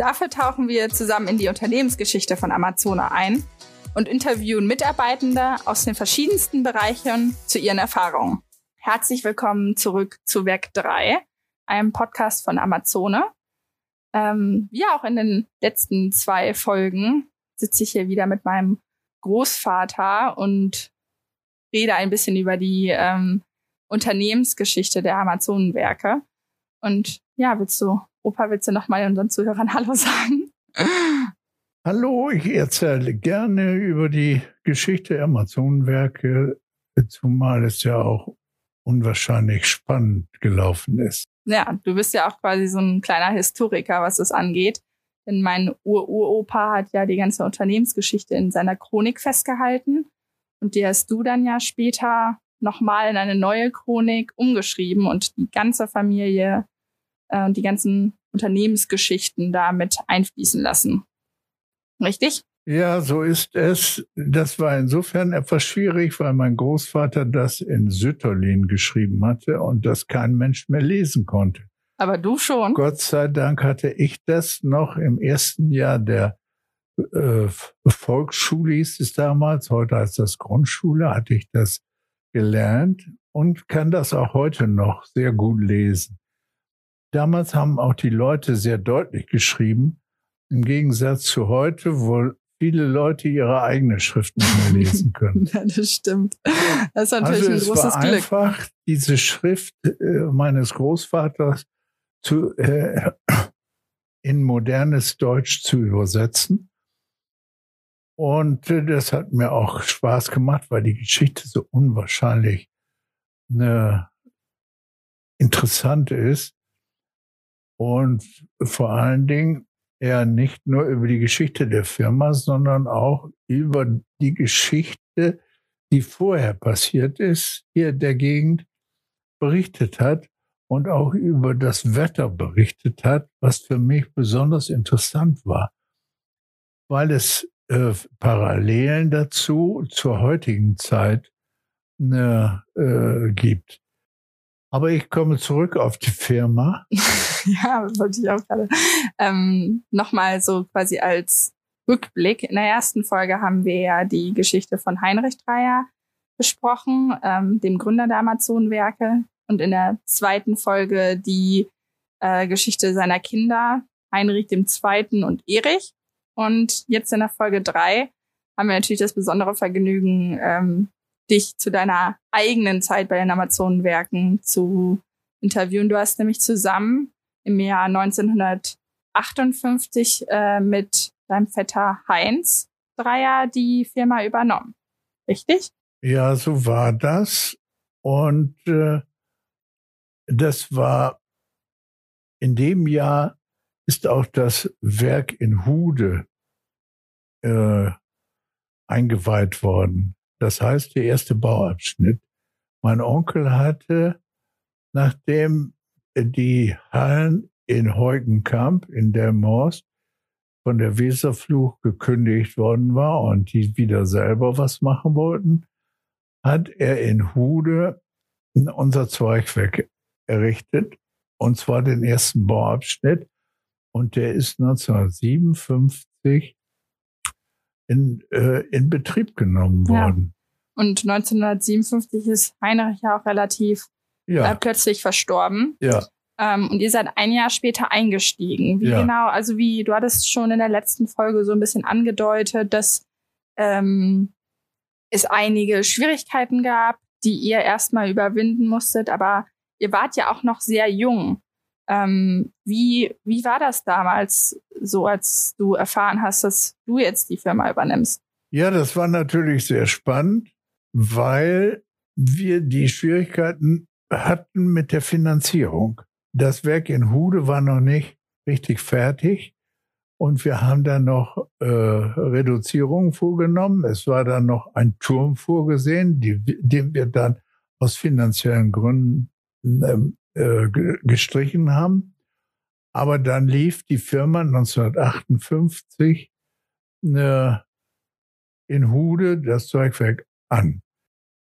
Dafür tauchen wir zusammen in die Unternehmensgeschichte von Amazona ein und interviewen Mitarbeitende aus den verschiedensten Bereichen zu ihren Erfahrungen. Herzlich willkommen zurück zu Werk 3, einem Podcast von Amazone. Ähm, wie auch in den letzten zwei Folgen sitze ich hier wieder mit meinem Großvater und rede ein bisschen über die ähm, Unternehmensgeschichte der Amazonenwerke. Und ja, willst du Opa, willst du nochmal unseren Zuhörern Hallo sagen? Hallo, ich erzähle gerne über die Geschichte der Amazonenwerke, zumal es ja auch unwahrscheinlich spannend gelaufen ist. Ja, du bist ja auch quasi so ein kleiner Historiker, was das angeht. Denn mein Ur-Uropa hat ja die ganze Unternehmensgeschichte in seiner Chronik festgehalten. Und die hast du dann ja später nochmal in eine neue Chronik umgeschrieben und die ganze Familie äh, und die ganzen Unternehmensgeschichten da mit einfließen lassen. Richtig? Ja, so ist es. Das war insofern etwas schwierig, weil mein Großvater das in Sütterlin geschrieben hatte und das kein Mensch mehr lesen konnte. Aber du schon. Gott sei Dank hatte ich das noch im ersten Jahr der äh, Volksschule hieß es damals, heute heißt das Grundschule, hatte ich das gelernt und kann das auch heute noch sehr gut lesen. Damals haben auch die Leute sehr deutlich geschrieben, im Gegensatz zu heute, wo viele Leute ihre eigene Schrift nicht mehr lesen können. ja, das stimmt. Das ist natürlich also ein es großes war Glück. einfach, diese Schrift äh, meines Großvaters zu, äh, in modernes Deutsch zu übersetzen. Und äh, das hat mir auch Spaß gemacht, weil die Geschichte so unwahrscheinlich eine interessant ist. Und vor allen Dingen ja nicht nur über die Geschichte der Firma, sondern auch über die Geschichte, die vorher passiert ist, hier der Gegend berichtet hat und auch über das Wetter berichtet hat, was für mich besonders interessant war, weil es äh, Parallelen dazu zur heutigen Zeit ne, äh, gibt. Aber ich komme zurück auf die Firma. ja, wollte ich auch gerade. Ähm, Nochmal so quasi als Rückblick. In der ersten Folge haben wir ja die Geschichte von Heinrich Dreier besprochen, ähm, dem Gründer der Amazonenwerke. Und in der zweiten Folge die äh, Geschichte seiner Kinder, Heinrich Zweiten und Erich. Und jetzt in der Folge drei haben wir natürlich das besondere Vergnügen, ähm, dich zu deiner eigenen Zeit bei den Amazonenwerken zu interviewen. Du hast nämlich zusammen im Jahr 1958 äh, mit deinem Vetter Heinz Dreier die Firma übernommen. Richtig? Ja, so war das. Und äh, das war in dem Jahr ist auch das Werk in Hude äh, eingeweiht worden. Das heißt, der erste Bauabschnitt. Mein Onkel hatte, nachdem die Hallen in Heugenkamp in der Morst von der Weserfluch gekündigt worden war und die wieder selber was machen wollten, hat er in Hude unser Zweigwerk errichtet, und zwar den ersten Bauabschnitt. Und der ist 1957 in, äh, in Betrieb genommen worden. Ja. Und 1957 ist Heinrich ja auch relativ Ja, äh, plötzlich verstorben. ja. Ähm, und ihr seid ein Jahr später eingestiegen. Wie Ja. genau, also wie, du hattest schon in der letzten Folge so ein bisschen angedeutet, dass ähm, es einige Schwierigkeiten gab, die ihr erstmal überwinden musstet, aber ihr wart ja auch noch sehr jung. Ähm, wie, wie war das damals so, als du erfahren hast, dass du jetzt die Firma übernimmst? Ja, das war natürlich sehr spannend, weil wir die Schwierigkeiten hatten mit der Finanzierung. Das Werk in Hude war noch nicht richtig fertig Und wir haben dann noch äh, Reduzierungen vorgenommen. Es war dann noch ein Turm vorgesehen, die, den wir dann aus finanziellen Gründen ähm, äh, gestrichen haben. Aber dann lief die Firma 1958 äh, in Hude das Zeugwerk an.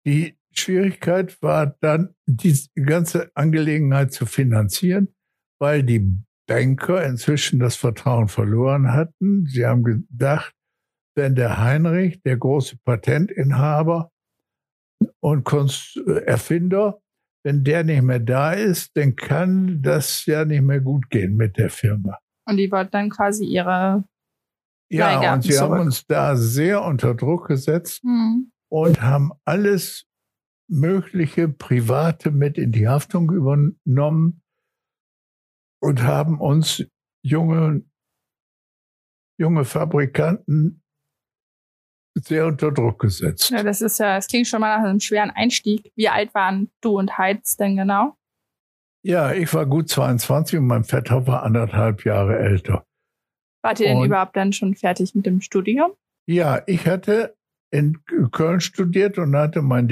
Die Schwierigkeit war dann, die ganze Angelegenheit zu finanzieren, weil die Banker inzwischen das Vertrauen verloren hatten. Sie haben gedacht, wenn der Heinrich, der große Patentinhaber und Kunst Erfinder, wenn der nicht mehr da ist, dann kann das ja nicht mehr gut gehen mit der Firma. Und die wollten dann quasi ihre ja, und sie zurück. haben uns da sehr unter Druck gesetzt mhm. und haben alles mögliche Private mit in die Haftung übernommen und haben uns junge, junge Fabrikanten sehr unter Druck gesetzt. Ja, das ist ja, es klingt schon mal nach einem schweren Einstieg. Wie alt waren du und Heiz denn genau? Ja, ich war gut 22 und mein Vetter war anderthalb Jahre älter. Wart ihr denn überhaupt dann schon fertig mit dem Studium? Ja, ich hatte in Köln studiert und hatte mein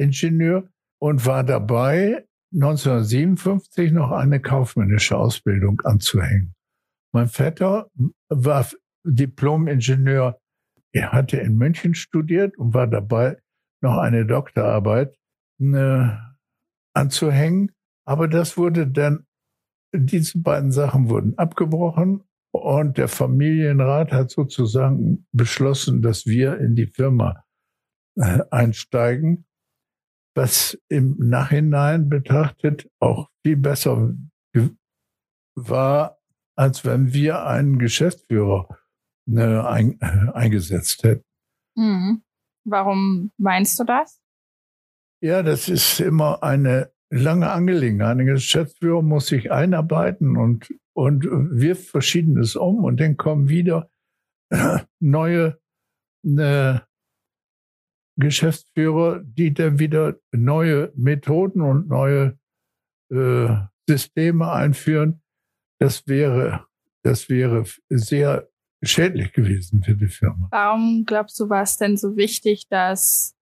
Diplom-Ingenieur und war dabei, 1957 noch eine kaufmännische Ausbildung anzuhängen. Mein Vetter war Diplom-Ingenieur. Er hatte in München studiert und war dabei, noch eine Doktorarbeit äh, anzuhängen. Aber das wurde dann, diese beiden Sachen wurden abgebrochen und der Familienrat hat sozusagen beschlossen, dass wir in die Firma äh, einsteigen, was im Nachhinein betrachtet auch viel besser war, als wenn wir einen Geschäftsführer ne, ein, äh, eingesetzt hätten. Mhm. Warum meinst du das? Ja, das ist immer eine lange Angelegenheit. Ein Geschäftsführer muss sich einarbeiten und und wirft Verschiedenes um und dann kommen wieder neue ne, Geschäftsführer, die dann wieder neue Methoden und neue äh, Systeme einführen. Das wäre, das wäre sehr schädlich gewesen für die Firma. Warum glaubst du, war es denn so wichtig, dass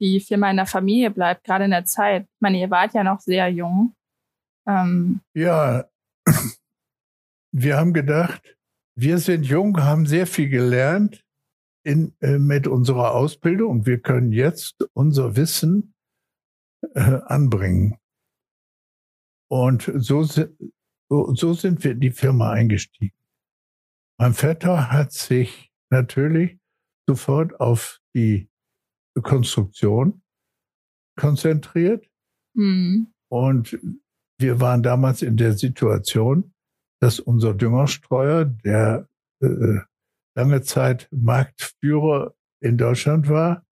die Firma in der Familie bleibt, gerade in der Zeit? Ich meine, ihr wart ja noch sehr jung. Ähm ja, wir haben gedacht, wir sind jung, haben sehr viel gelernt in, äh, mit unserer Ausbildung und wir können jetzt unser Wissen äh, anbringen. Und so, so, so sind wir in die Firma eingestiegen. Mein Vetter hat sich natürlich sofort auf die Konstruktion konzentriert. Mhm. Und wir waren damals in der Situation, dass unser Düngerstreuer, der äh, lange Zeit Marktführer in Deutschland war,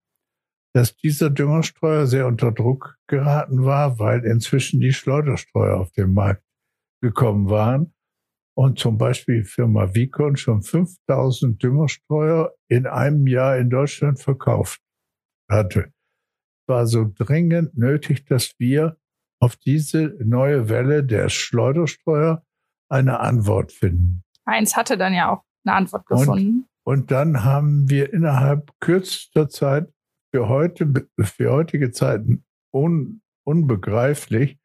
dass dieser Düngerstreuer sehr unter Druck geraten war, weil inzwischen die Schleuderstreuer auf den Markt gekommen waren und zum Beispiel Firma Vicon schon 5000 Düngerstreuer in einem Jahr in Deutschland verkauft hatte. Es war so dringend nötig, dass wir auf diese neue Welle der Schleuderstreuer eine Antwort finden. Heinz hatte dann ja auch eine Antwort gefunden. Und, und dann haben wir innerhalb kürzester Zeit für heute, für heutige Zeiten un, unbegreiflich,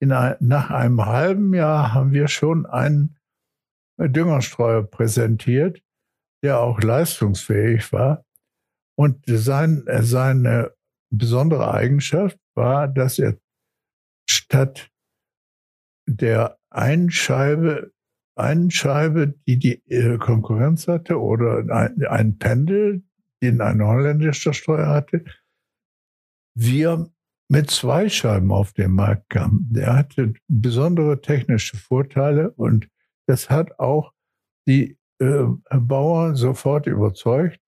ein, nach einem halben Jahr haben wir schon einen Düngerstreuer präsentiert, der auch leistungsfähig war. Und sein, seine besondere Eigenschaft war, dass er statt der einen Scheibe, einen Scheibe, die die äh, Konkurrenz hatte, oder ein, Pendel, den ein holländischer Steuer hatte, wir mit zwei Scheiben auf den Markt kamen. Der hatte besondere technische Vorteile und das hat auch die äh, Bauern sofort überzeugt.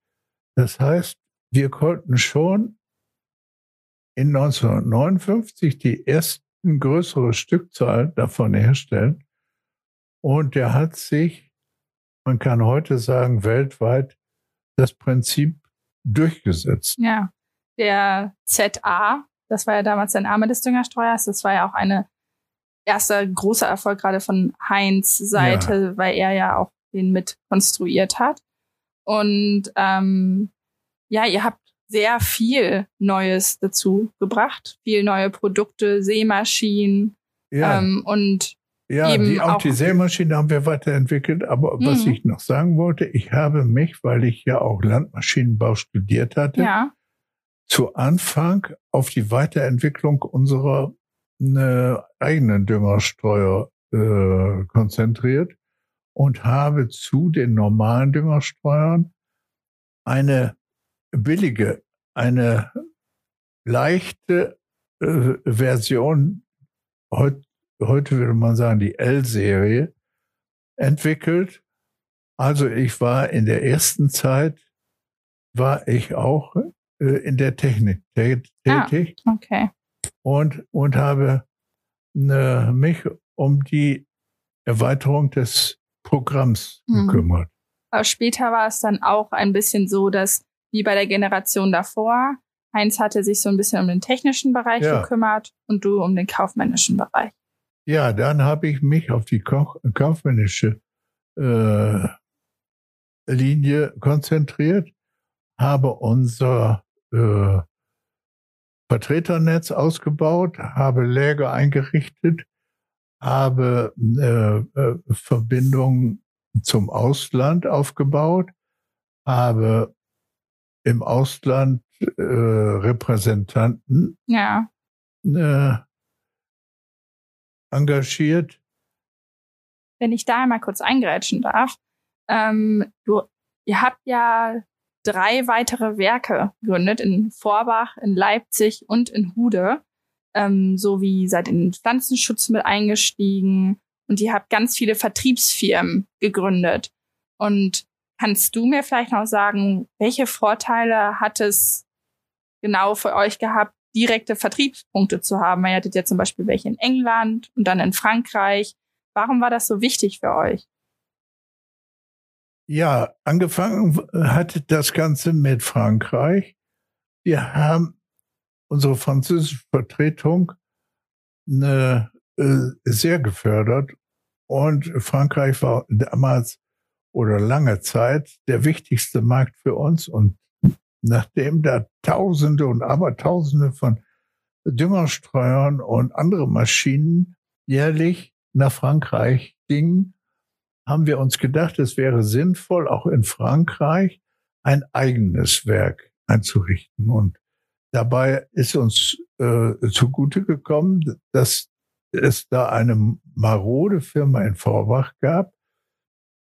Das heißt, wir konnten schon in 1959 die ersten größere Stückzahl davon herstellen. Und der hat sich, man kann heute sagen, weltweit das Prinzip durchgesetzt. Ja, der ZA, das war ja damals der Name des Düngerstreuers, das war ja auch eine erster großer Erfolg gerade von Heinz Seite, ja. weil er ja auch den mit konstruiert hat. Und ähm, ja, ihr habt sehr viel Neues dazu gebracht, viel neue Produkte, Seemaschinen ja. ähm, und ja, die, auch, auch die Sämaschine haben wir weiterentwickelt. Aber mhm. was ich noch sagen wollte, ich habe mich, weil ich ja auch Landmaschinenbau studiert hatte, ja. zu Anfang auf die Weiterentwicklung unserer ne, eigenen Düngerstreuer äh, konzentriert und habe zu den normalen Düngerstreuern eine billige, eine leichte äh, Version, heute, heute würde man sagen die L-Serie, entwickelt. Also ich war in der ersten Zeit, war ich auch äh, in der Technik ah, tätig. Ah, okay. Und, und habe ne, mich um die Erweiterung des Programms mhm. gekümmert. Aber später war es dann auch ein bisschen so, dass wie bei der Generation davor, Heinz hatte sich so ein bisschen um den technischen Bereich ja. gekümmert und du um den kaufmännischen Bereich. Ja, dann habe ich mich auf die kaufmännische äh, Linie konzentriert, habe unser äh, Vertreternetz ausgebaut, habe Läger eingerichtet, habe äh, äh, Verbindungen zum Ausland aufgebaut, habe im Ausland äh, Repräsentanten ja. äh, engagiert. Wenn ich da einmal kurz eingrätschen darf, ähm, du, ihr habt ja drei weitere Werke gegründet in Vorbach, in Leipzig und in Hude ähm, sowie seid in den Pflanzenschutz mit eingestiegen und ihr habt ganz viele Vertriebsfirmen gegründet. Und kannst du mir vielleicht noch sagen, welche Vorteile hat es genau für euch gehabt, direkte Vertriebspunkte zu haben? Ihr hattet ja zum Beispiel welche in England und dann in Frankreich. Warum war das so wichtig für euch? Ja, angefangen hat das Ganze mit Frankreich. Wir haben unsere französische Vertretung eine, äh, sehr gefördert. Und Frankreich war damals oder lange Zeit der wichtigste Markt für uns. Und nachdem da Tausende und Abertausende von Düngerstreuern und andere Maschinen jährlich nach Frankreich gingen, haben wir uns gedacht, es wäre sinnvoll, auch in Frankreich ein eigenes Werk einzurichten. Und Dabei ist uns äh, zugute gekommen, dass es da eine marode Firma in Vorbach gab,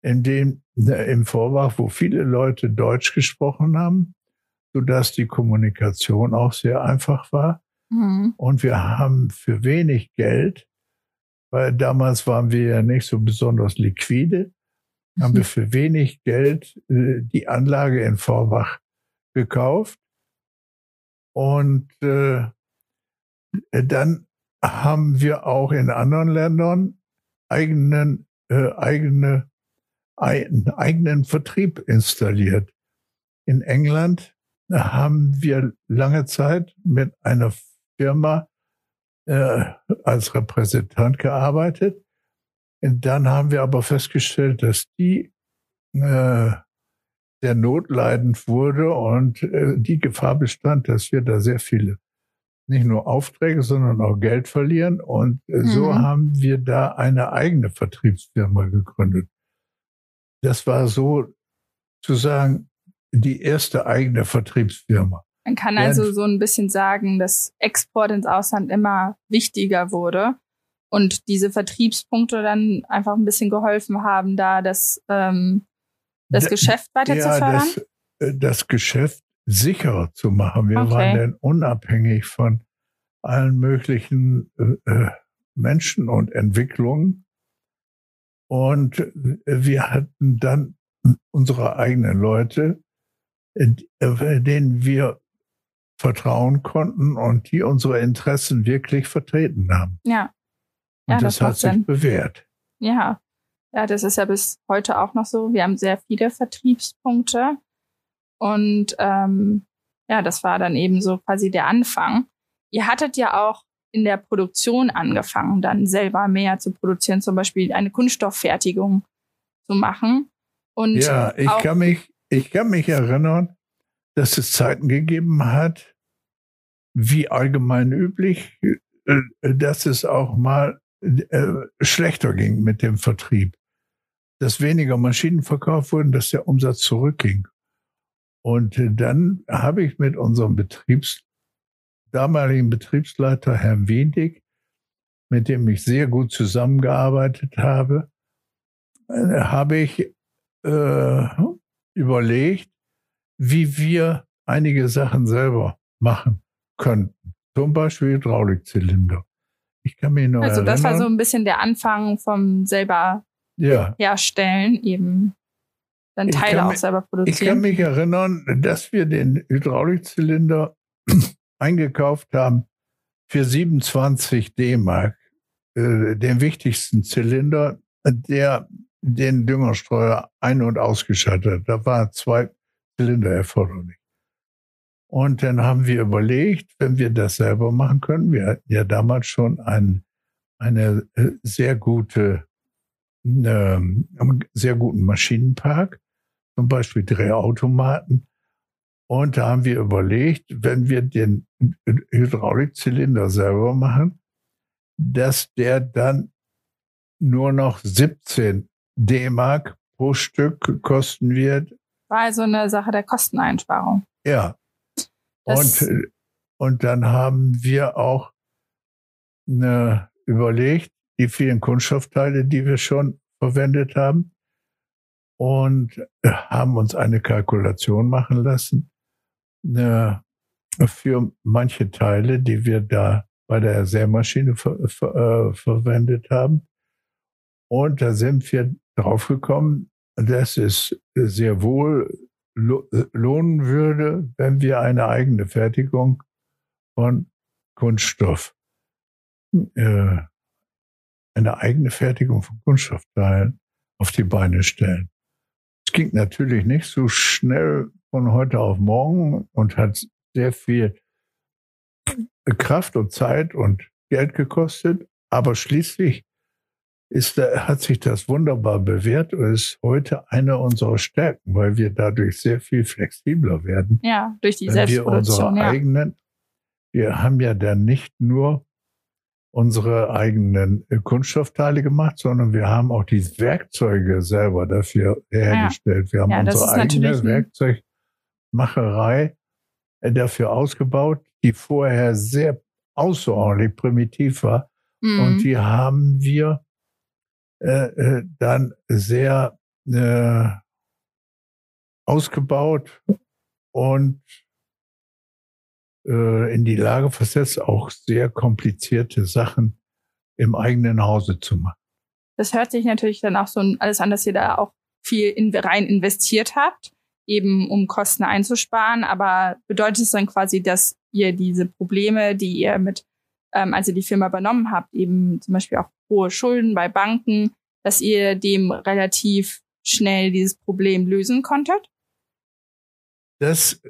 in dem äh, im Vorbach, wo viele Leute Deutsch gesprochen haben, so dass die Kommunikation auch sehr einfach war. Mhm. Und wir haben für wenig Geld, weil damals waren wir ja nicht so besonders liquide, haben wir für wenig Geld äh, die Anlage in Vorbach gekauft und äh, dann haben wir auch in anderen Ländern eigenen, äh, eigene, einen eigenen Vertrieb installiert. In England haben wir lange Zeit mit einer Firma äh, als Repräsentant gearbeitet. Und dann haben wir aber festgestellt, dass die äh, sehr notleidend wurde und äh, die Gefahr bestand, dass wir da sehr viele nicht nur Aufträge, sondern auch Geld verlieren. Und äh, mhm. so haben wir da eine eigene Vertriebsfirma gegründet. Das war so zu sagen die erste eigene Vertriebsfirma. Man kann also so ein bisschen sagen, dass Export ins Ausland immer wichtiger wurde und diese Vertriebspunkte dann einfach ein bisschen geholfen haben, da das ähm, das da, Geschäft weiter ja, zu fördern? Das, äh, das Geschäft sicherer zu machen. Wir okay. waren dann unabhängig von allen möglichen äh, äh Menschen und Entwicklungen. Und äh, wir hatten dann unsere eigenen Leute, denen wir vertrauen konnten und die unsere Interessen wirklich vertreten haben. Ja. ja und das, das hat sich Sinn. bewährt. Ja. Ja, das ist ja bis heute auch noch so. Wir haben sehr viele Vertriebspunkte. Und ähm, ja, das war dann eben so quasi der Anfang. Ihr hattet ja auch in der Produktion angefangen, dann selber mehr zu produzieren, zum Beispiel eine Kunststofffertigung zu machen. Und ja, ich kann, mich, ich kann mich erinnern, dass es Zeiten gegeben hat, wie allgemein üblich, äh, dass es auch mal äh, schlechter ging mit dem Vertrieb. Dass weniger Maschinen verkauft wurden, dass der Umsatz zurückging. Und äh, dann habe ich mit unserem Betriebs, damaligen Betriebsleiter, Herrn Wendig, mit dem ich sehr gut zusammengearbeitet habe, äh, habe ich äh, überlegt, wie wir einige Sachen selber machen könnten. Zum Beispiel Hydraulikzylinder. Ich kann mich noch Also das war so ein bisschen der Anfang vom selber ja. herstellen, eben dann Teile auch selber produzieren. Ich kann mich erinnern, dass wir den Hydraulikzylinder eingekauft haben für 27 D-Mark, äh, den wichtigsten Zylinder, der den Düngerstreuer ein- und ausgeschaltet. Da waren zwei Zylinder erforderlich. Und dann haben wir überlegt, wenn wir das selber machen können, wir hatten ja damals schon ein, eine äh, sehr gute, äh, sehr guten Maschinenpark, zum Beispiel Drehautomaten. Und da haben wir überlegt, wenn wir den Hydraulikzylinder selber machen, dass der dann nur noch 17 D-Mark pro Stück kosten wird. War also eine Sache der Kosteneinsparung. Ja, und, und dann haben wir auch eine, überlegt, die vielen Kunststoffteile, die wir schon verwendet haben, und haben uns eine Kalkulation machen lassen eine, für manche Teile, die wir da bei der Sämaschine ver, ver, äh, verwendet haben. Und da sind wir draufgekommen, dass es sehr wohl lohnen würde, wenn wir eine eigene Fertigung von Kunststoff, äh, eine eigene Fertigung von Kunststoffteilen auf die Beine stellen. Es ging natürlich nicht so schnell von heute auf morgen und hat sehr viel Kraft und Zeit und Geld gekostet, aber schließlich ist, hat sich das wunderbar bewährt und ist heute eine unserer Stärken, weil wir dadurch sehr viel flexibler werden. Ja, durch die Selbstproduktion. Wir ja. eigenen, wir haben ja dann nicht nur unsere eigenen äh, Kunststoffteile gemacht, sondern wir haben auch die Werkzeuge selber dafür hergestellt. Wir haben ja, unsere eigene Werkzeugmacherei äh, dafür ausgebaut, die vorher sehr außerordentlich primitiv war. Mhm. Und die haben wir äh, äh, dann sehr äh, ausgebaut und äh, in die Lage versetzt, auch sehr komplizierte Sachen im eigenen Hause zu machen. Das hört sich natürlich dann auch so alles an, dass ihr da auch viel in, rein investiert habt, eben um Kosten einzusparen. Aber bedeutet es dann quasi, dass ihr diese Probleme, die ihr mit, ähm, als ihr die Firma übernommen habt, eben zum Beispiel auch hohe Schulden bei Banken, dass ihr dem relativ schnell dieses Problem lösen konntet? Das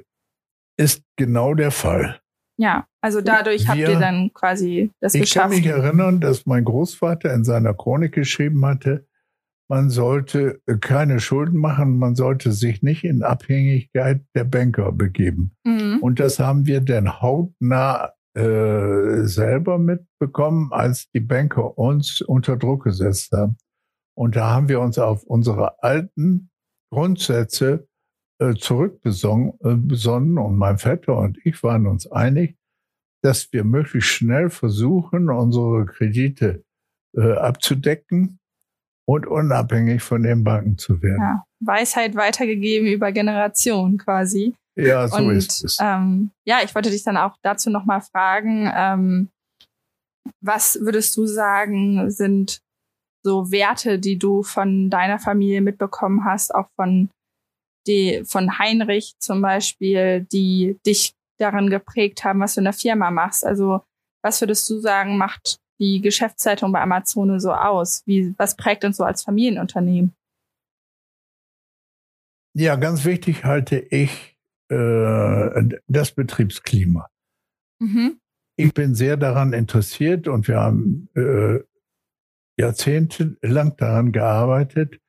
ist genau der Fall. Ja, also dadurch Wir, habt ihr dann quasi das ich geschafft. Ich kann mich erinnern, dass mein Großvater in seiner Chronik geschrieben hatte, man sollte keine Schulden machen, man sollte sich nicht in Abhängigkeit der Banker begeben. Mhm. Und das haben wir dann hautnah äh, selber mitbekommen, als die Banker uns unter Druck gesetzt haben. Und da haben wir uns auf unsere alten Grundsätze äh, zurückbesonnen äh, und mein Vetter und ich waren uns einig, dass wir möglichst schnell versuchen, unsere Kredite äh, abzudecken und unabhängig von den Banken zu werden. Ja, Weisheit weitergegeben über Generationen quasi. Ja, so und, ist es. Ähm, ja, ich wollte dich dann auch dazu nochmal fragen, ähm, was würdest du sagen, sind so Werte, die du von deiner Familie mitbekommen hast, auch von die, von Heinrich zum Beispiel, die dich daran geprägt haben, was du in der Firma machst? Also, was würdest du sagen, macht die Geschäftszeitung bei Amazon so aus? Wie, was prägt uns so als Familienunternehmen? Ja, ganz wichtig halte ich äh, das Betriebsklima. Mhm. Ich bin sehr daran interessiert und wir haben äh, jahrzehntelang daran gearbeitet,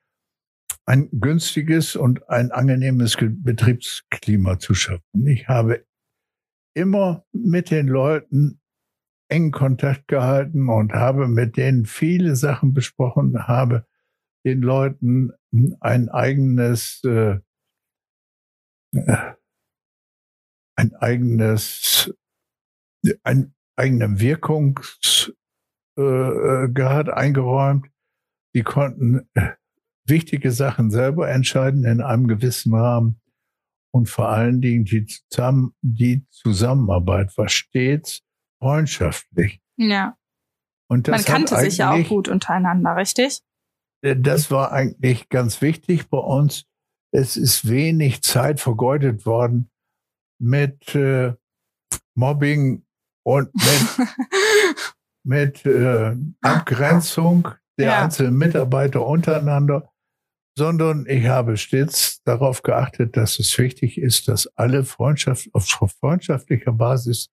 ein günstiges und ein angenehmes Betriebsklima zu schaffen. Ich habe immer mit den Leuten engen Kontakt gehalten und habe mit denen viele Sachen besprochen, habe den Leuten ein eigenes, äh, ein eigenes, ein eigenen Wirkungsgrad äh, eingeräumt. Die konnten wichtige Sachen selber entscheiden in einem gewissen Rahmen. Und vor allen Dingen die, Zusammen die Zusammenarbeit war stets freundschaftlich. Ja. Und das Man kannte sich ja auch gut untereinander, richtig? Äh, das war eigentlich ganz wichtig bei uns. Es ist wenig Zeit vergeudet worden mit äh, Mobbing und mit, mit äh, Abgrenzung der ja. einzelnen Mitarbeiter untereinander, sondern ich habe stets darauf geachtet, dass es wichtig ist, dass alle Freundschaft auf freundschaftlicher Basis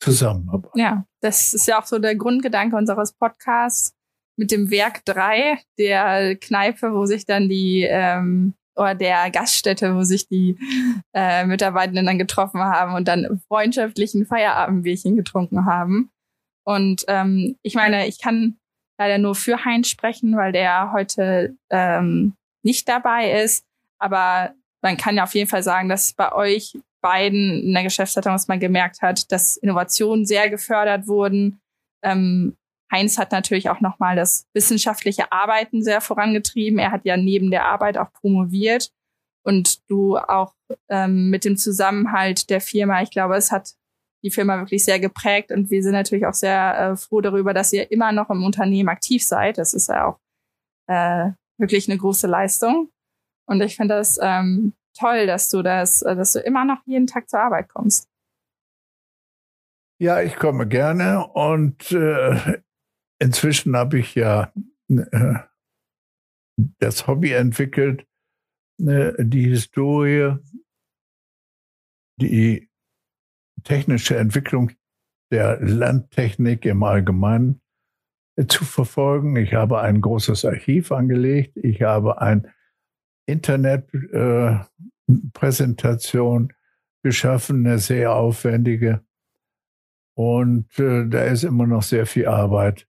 zusammenarbeiten. Ja, das ist ja auch so der Grundgedanke unseres Podcasts mit dem Werk 3, der Kneipe, wo sich dann die ähm, oder der Gaststätte, wo sich die äh, Mitarbeitenden dann getroffen haben und dann freundschaftlichen Feierabendbierchen getrunken haben. Und ähm, ich meine, ich kann leider nur für Heinz sprechen, weil der heute ähm, nicht dabei ist. Aber man kann ja auf jeden Fall sagen, dass bei euch beiden in der Geschäftsleitung, was man gemerkt hat, dass Innovationen sehr gefördert wurden. Ähm, Heinz hat natürlich auch nochmal das wissenschaftliche Arbeiten sehr vorangetrieben. Er hat ja neben der Arbeit auch promoviert und du auch ähm, mit dem Zusammenhalt der Firma. Ich glaube, es hat die Firma wirklich sehr geprägt und wir sind natürlich auch sehr äh, froh darüber, dass ihr immer noch im Unternehmen aktiv seid. Das ist ja auch äh, wirklich eine große Leistung. Und ich finde das ähm, toll, dass du das, äh, dass du immer noch jeden Tag zur Arbeit kommst. Ja, ich komme gerne und äh, inzwischen habe ich ja äh, das Hobby entwickelt, äh, die Historie, die technische Entwicklung der Landtechnik im Allgemeinen äh, zu verfolgen. Ich habe ein großes Archiv angelegt. Ich habe ein Internetpräsentation äh, geschaffen, eine sehr aufwendige. Und äh, da ist immer noch sehr viel Arbeit.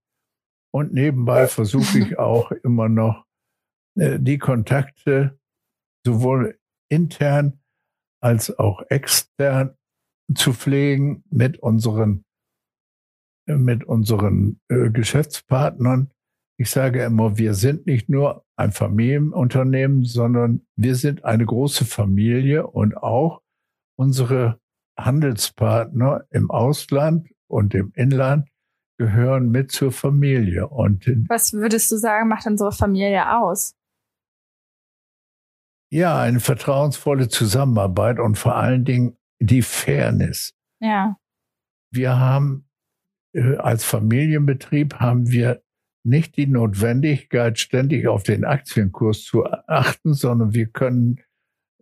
Und nebenbei versuche ich auch immer noch äh, die Kontakte sowohl intern als auch extern zu pflegen mit unseren, mit unseren äh, Geschäftspartnern. Ich sage immer, wir sind nicht nur ein Familienunternehmen, sondern wir sind eine große Familie und auch unsere Handelspartner im Ausland und im Inland gehören mit zur Familie. Und was würdest du sagen, macht unsere Familie aus? Ja, eine vertrauensvolle Zusammenarbeit und vor allen Dingen die Fairness. Ja. Wir haben äh, als Familienbetrieb haben wir nicht die Notwendigkeit, ständig auf den Aktienkurs zu achten, sondern wir können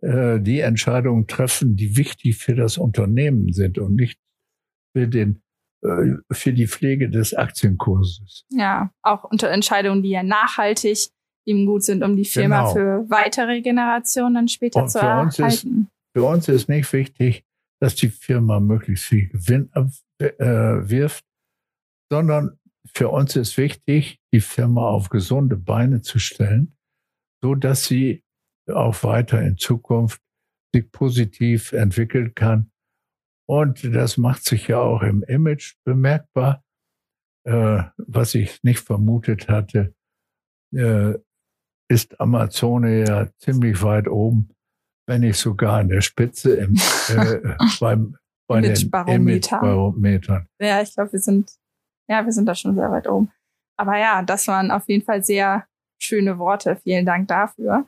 äh, die Entscheidungen treffen, die wichtig für das Unternehmen sind und nicht für den für die Pflege des Aktienkurses. Ja, auch unter Entscheidungen, die ja nachhaltig ihm gut sind, um die Firma genau. für weitere Generationen später und zu erhalten. Ist, für uns ist nicht wichtig, dass die Firma möglichst viel Gewinn abwirft, äh, sondern für uns ist wichtig, die Firma auf gesunde Beine zu stellen, so dass sie auch weiter in Zukunft sich positiv entwickeln kann. Und das macht sich ja auch im Image bemerkbar, äh, was ich nicht vermutet hatte, äh, ist Amazone ja ziemlich weit oben wenn nicht sogar an der Spitze im, äh, beim, bei den Barometern. Ja, ich glaube, wir sind, ja, wir sind da schon sehr weit oben. Aber ja, das waren auf jeden Fall sehr schöne Worte. Vielen Dank dafür.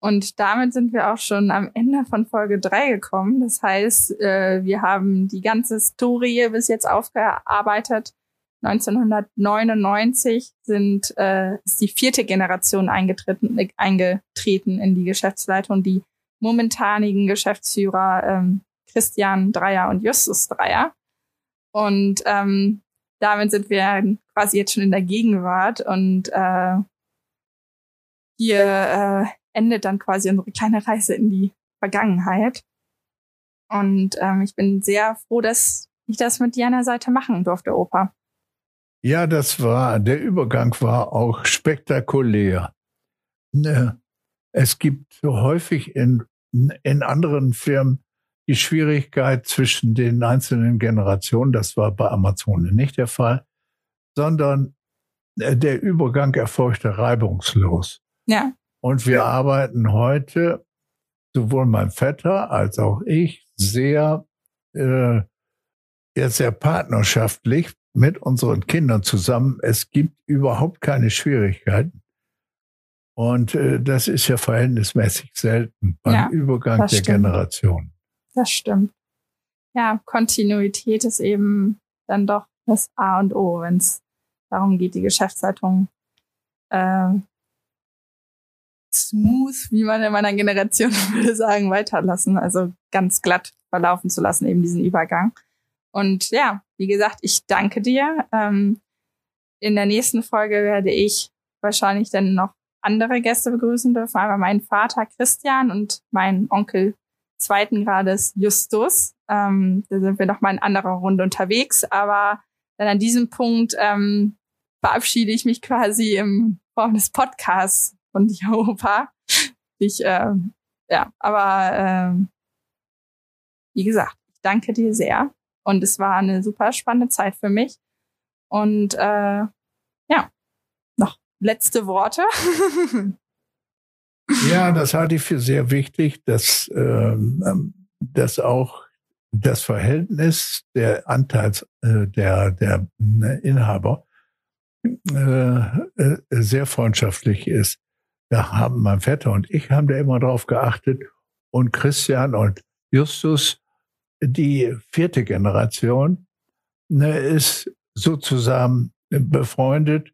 Und damit sind wir auch schon am Ende von Folge 3 gekommen. Das heißt, äh, wir haben die ganze Historie bis jetzt aufgearbeitet. 1999 sind, äh, ist die vierte Generation eingetreten, äh, eingetreten in die Geschäftsleitung, die momentanigen Geschäftsführer ähm, Christian Dreier und Justus Dreier. Und ähm, damit sind wir quasi jetzt schon in der Gegenwart und äh, hier äh, endet dann quasi unsere kleine Reise in die Vergangenheit. Und ähm, ich bin sehr froh, dass ich das mit der Seite machen durfte, Opa. Ja, das war, der Übergang war auch spektakulär. Ne, es gibt häufig in, in anderen Firmen die Schwierigkeit zwischen den einzelnen Generationen. Das war bei Amazon nicht der Fall, sondern äh, der Übergang erfolgte reibungslos. Ja. Und wir arbeiten heute, sowohl mein Vetter als auch ich, sehr, äh, sehr partnerschaftlich mit unseren Kindern zusammen. Es gibt überhaupt keine Schwierigkeiten. Und äh, das ist ja verhältnismäßig selten beim ja, Übergang der stimmt. Generation. Das stimmt. Ja, Kontinuität ist eben dann doch das A und O, wenn es darum geht, die Geschäftsleitung äh, smooth, wie man in meiner Generation würde sagen, weiterlassen. Also ganz glatt verlaufen zu lassen, eben diesen Übergang. Und ja, wie gesagt, ich danke dir. Ähm, in der nächsten Folge werde ich wahrscheinlich dann noch andere Gäste begrüßen dürfen. Einmal meinen Vater Christian und meinen Onkel zweiten Grades Justus. Ähm, da sind wir noch mal in anderer Runde unterwegs. Aber dann an diesem Punkt ähm, verabschiede ich mich quasi im Form des Podcasts von dir, Opa. Ich, äh, ja, aber äh, wie gesagt, ich danke dir sehr. Und es war eine super spannende Zeit für mich. Und äh, ja, noch letzte Worte. ja, das halte ich für sehr wichtig, dass, ähm, dass auch das Verhältnis der Anteils äh, der, der äh, Inhaber äh, äh, sehr freundschaftlich ist. Da haben mein Vetter und ich haben da immer drauf geachtet und Christian und Justus die vierte Generation ne, ist sozusagen befreundet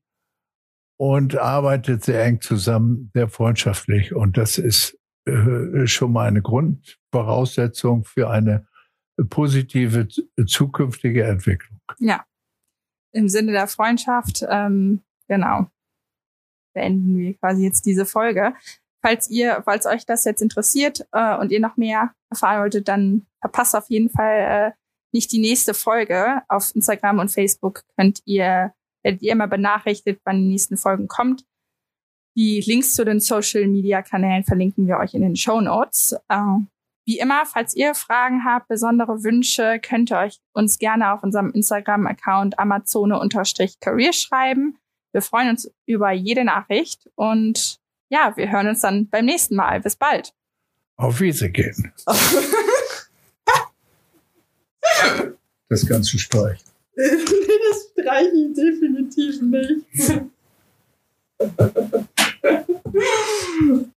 und arbeitet sehr eng zusammen, sehr freundschaftlich. Und das ist äh, schon mal eine Grundvoraussetzung für eine positive zukünftige Entwicklung. Ja, im Sinne der Freundschaft, ähm, genau, beenden wir quasi jetzt diese Folge. Falls ihr, falls euch das jetzt interessiert äh, und ihr noch mehr erfahren wolltet, dann verpasst auf jeden Fall äh, nicht die nächste Folge. Auf Instagram und Facebook könnt ihr, werdet ihr immer benachrichtigt, wann die nächsten Folgen kommt. Die Links zu den Social Media Kanälen verlinken wir euch in den Show Notes. Äh, wie immer, falls ihr Fragen habt, besondere Wünsche, könnt ihr euch uns gerne auf unserem Instagram-Account amazone-career schreiben. Wir freuen uns über jede Nachricht und ja, wir hören uns dann beim nächsten Mal. Bis bald. Auf Wiedersehen. das Ganze streichen. das streiche ich definitiv nicht.